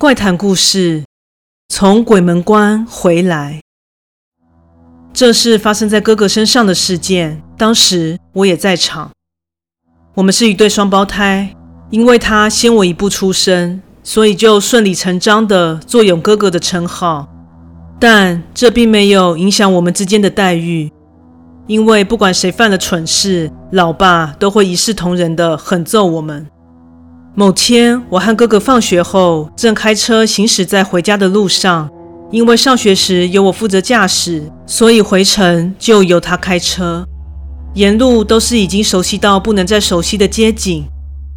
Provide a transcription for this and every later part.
怪谈故事：从鬼门关回来。这是发生在哥哥身上的事件，当时我也在场。我们是一对双胞胎，因为他先我一步出生，所以就顺理成章的坐拥哥哥的称号。但这并没有影响我们之间的待遇，因为不管谁犯了蠢事，老爸都会一视同仁的狠揍我们。某天，我和哥哥放学后正开车行驶在回家的路上。因为上学时由我负责驾驶，所以回程就由他开车。沿路都是已经熟悉到不能再熟悉的街景。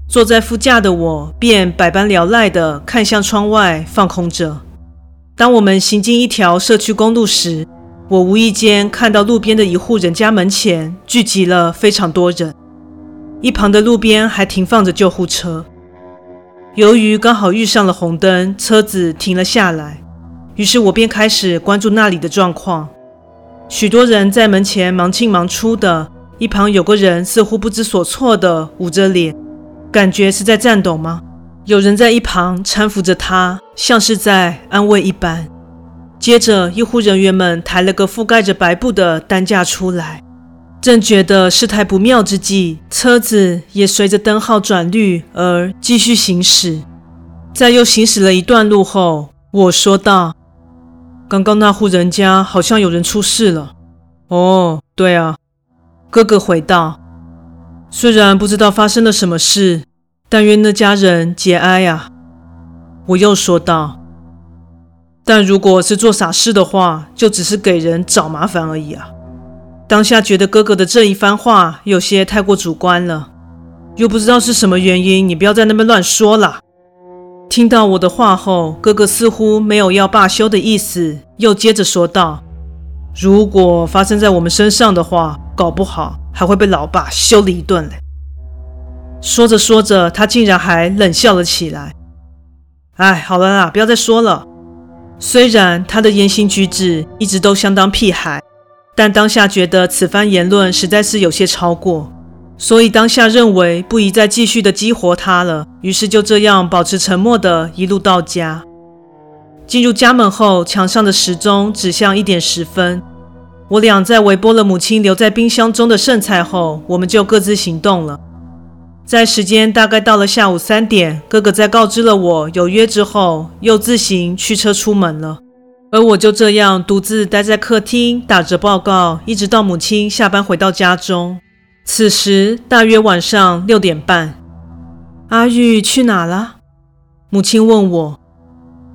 坐在副驾的我便百般聊赖地看向窗外，放空着。当我们行进一条社区公路时，我无意间看到路边的一户人家门前聚集了非常多人，一旁的路边还停放着救护车。由于刚好遇上了红灯，车子停了下来，于是我便开始关注那里的状况。许多人在门前忙进忙出的，一旁有个人似乎不知所措的捂着脸，感觉是在颤抖吗？有人在一旁搀扶着他，像是在安慰一般。接着，医护人员们抬了个覆盖着白布的担架出来。正觉得事态不妙之际，车子也随着灯号转绿而继续行驶。在又行驶了一段路后，我说道：“刚刚那户人家好像有人出事了。”“哦，对啊。”哥哥回道。“虽然不知道发生了什么事，但愿那家人节哀啊。”我又说道：“但如果是做傻事的话，就只是给人找麻烦而已啊。”当下觉得哥哥的这一番话有些太过主观了，又不知道是什么原因，你不要在那边乱说了。听到我的话后，哥哥似乎没有要罢休的意思，又接着说道：“如果发生在我们身上的话，搞不好还会被老爸修理一顿嘞。”说着说着，他竟然还冷笑了起来。哎，好了啦，不要再说了。虽然他的言行举止一直都相当屁孩。但当下觉得此番言论实在是有些超过，所以当下认为不宜再继续的激活他了，于是就这样保持沉默的一路到家。进入家门后，墙上的时钟指向一点十分。我俩在微波了母亲留在冰箱中的剩菜后，我们就各自行动了。在时间大概到了下午三点，哥哥在告知了我有约之后，又自行驱车出门了。而我就这样独自待在客厅打着报告，一直到母亲下班回到家中。此时大约晚上六点半。阿玉去哪了？母亲问我。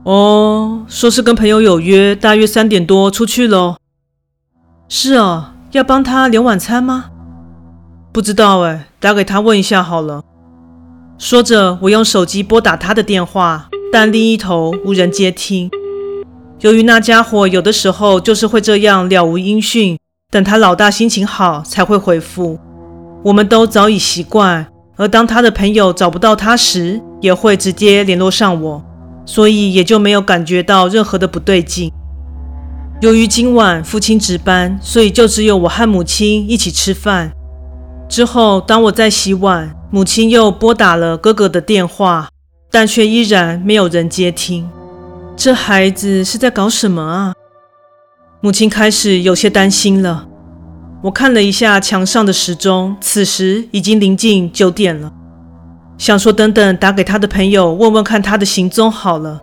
哦，说是跟朋友有约，大约三点多出去喽。是哦，要帮他留晚餐吗？不知道哎，打给他问一下好了。说着，我用手机拨打他的电话，但另一头无人接听。由于那家伙有的时候就是会这样了无音讯，等他老大心情好才会回复。我们都早已习惯，而当他的朋友找不到他时，也会直接联络上我，所以也就没有感觉到任何的不对劲。由于今晚父亲值班，所以就只有我和母亲一起吃饭。之后，当我在洗碗，母亲又拨打了哥哥的电话，但却依然没有人接听。这孩子是在搞什么啊？母亲开始有些担心了。我看了一下墙上的时钟，此时已经临近九点了。想说等等打给他的朋友问问看他的行踪好了。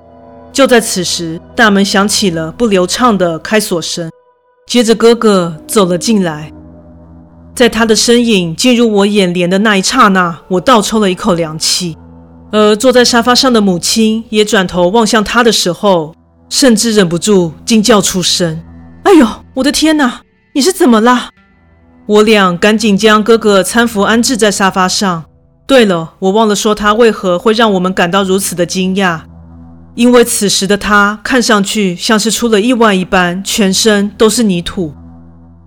就在此时，大门响起了不流畅的开锁声，接着哥哥走了进来。在他的身影进入我眼帘的那一刹那，我倒抽了一口凉气。而坐在沙发上的母亲也转头望向他的时候，甚至忍不住惊叫出声：“哎呦，我的天哪！你是怎么了？”我俩赶紧将哥哥搀扶安置在沙发上。对了，我忘了说他为何会让我们感到如此的惊讶，因为此时的他看上去像是出了意外一般，全身都是泥土，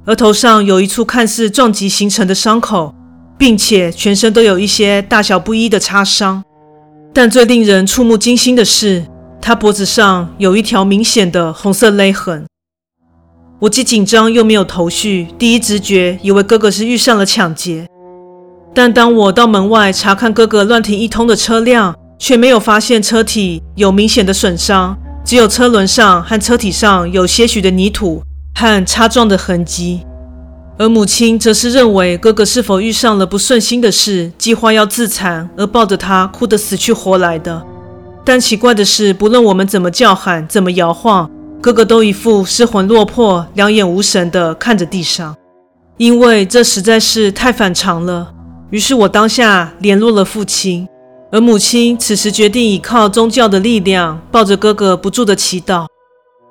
额头上有一处看似撞击形成的伤口，并且全身都有一些大小不一的擦伤。但最令人触目惊心的是，他脖子上有一条明显的红色勒痕。我既紧张又没有头绪，第一直觉以为哥哥是遇上了抢劫。但当我到门外查看哥哥乱停一通的车辆，却没有发现车体有明显的损伤，只有车轮上和车体上有些许的泥土和擦撞的痕迹。而母亲则是认为哥哥是否遇上了不顺心的事，计划要自残，而抱着他哭得死去活来的。但奇怪的是，不论我们怎么叫喊，怎么摇晃，哥哥都一副失魂落魄、两眼无神地看着地上，因为这实在是太反常了。于是我当下联络了父亲，而母亲此时决定依靠宗教的力量，抱着哥哥不住地祈祷。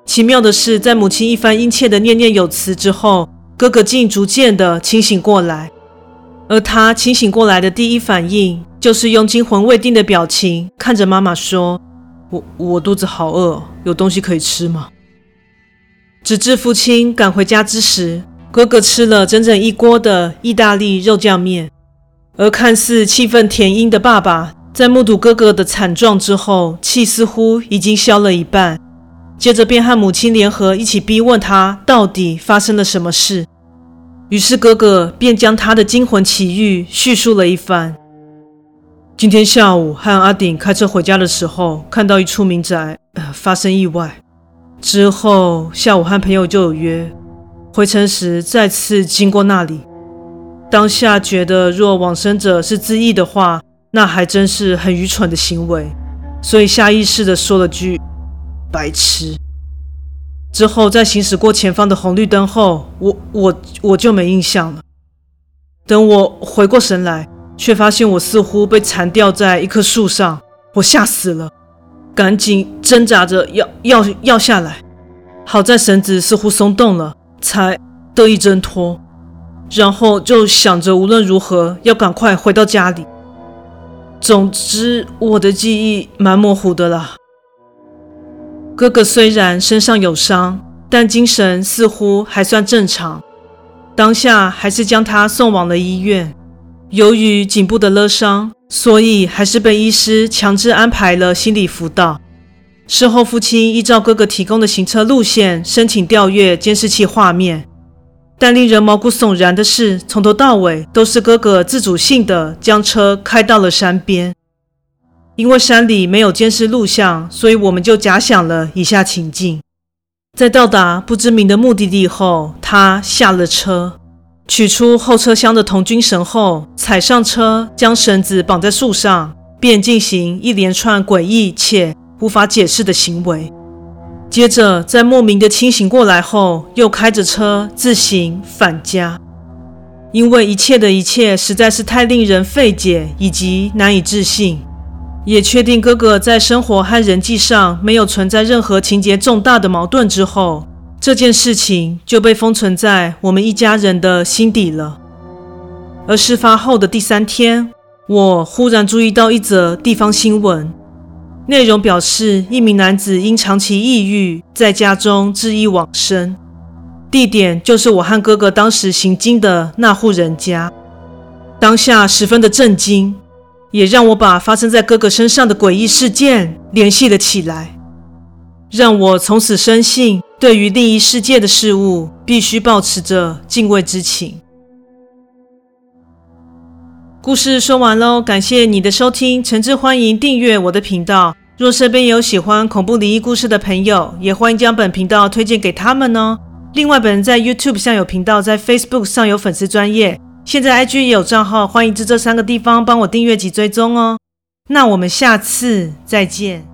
奇妙的是，在母亲一番殷切的念念有词之后，哥哥竟逐渐地清醒过来。而他清醒过来的第一反应，就是用惊魂未定的表情看着妈妈说：“我我肚子好饿，有东西可以吃吗？”直至父亲赶回家之时，哥哥吃了整整一锅的意大利肉酱面。而看似气愤填膺的爸爸，在目睹哥哥的惨状之后，气似乎已经消了一半。接着便和母亲联合一起逼问他到底发生了什么事。于是哥哥便将他的惊魂奇遇叙述了一番。今天下午和阿顶开车回家的时候，看到一处民宅，发生意外。之后下午和朋友就有约，回程时再次经过那里。当下觉得，若往生者是自縊的话，那还真是很愚蠢的行为，所以下意识地说了句“白痴”。之后，在行驶过前方的红绿灯后，我我我就没印象了。等我回过神来，却发现我似乎被缠吊在一棵树上，我吓死了，赶紧挣扎着要要要下来。好在绳子似乎松动了，才得以挣脱。然后就想着无论如何要赶快回到家里。总之，我的记忆蛮模糊的啦。哥哥虽然身上有伤，但精神似乎还算正常。当下还是将他送往了医院。由于颈部的勒伤，所以还是被医师强制安排了心理辅导。事后，父亲依照哥哥提供的行车路线申请调阅监视器画面。但令人毛骨悚然的是，从头到尾都是哥哥自主性的将车开到了山边。因为山里没有监视录像，所以我们就假想了以下情境：在到达不知名的目的地后，他下了车，取出后车厢的童军绳后，踩上车，将绳子绑在树上，便进行一连串诡异且无法解释的行为。接着，在莫名的清醒过来后，又开着车自行返家。因为一切的一切实在是太令人费解以及难以置信。也确定哥哥在生活和人际上没有存在任何情节重大的矛盾之后，这件事情就被封存在我们一家人的心底了。而事发后的第三天，我忽然注意到一则地方新闻，内容表示一名男子因长期抑郁，在家中自縊往生，地点就是我和哥哥当时行经的那户人家。当下十分的震惊。也让我把发生在哥哥身上的诡异事件联系了起来，让我从此深信，对于另一世界的事物，必须保持着敬畏之情。故事说完喽，感谢你的收听，诚挚欢迎订阅我的频道。若身边有喜欢恐怖灵异故事的朋友，也欢迎将本频道推荐给他们哦。另外，本人在 YouTube 上有频道，在 Facebook 上有粉丝专业。现在 IG 也有账号，欢迎至这三个地方帮我订阅及追踪哦。那我们下次再见。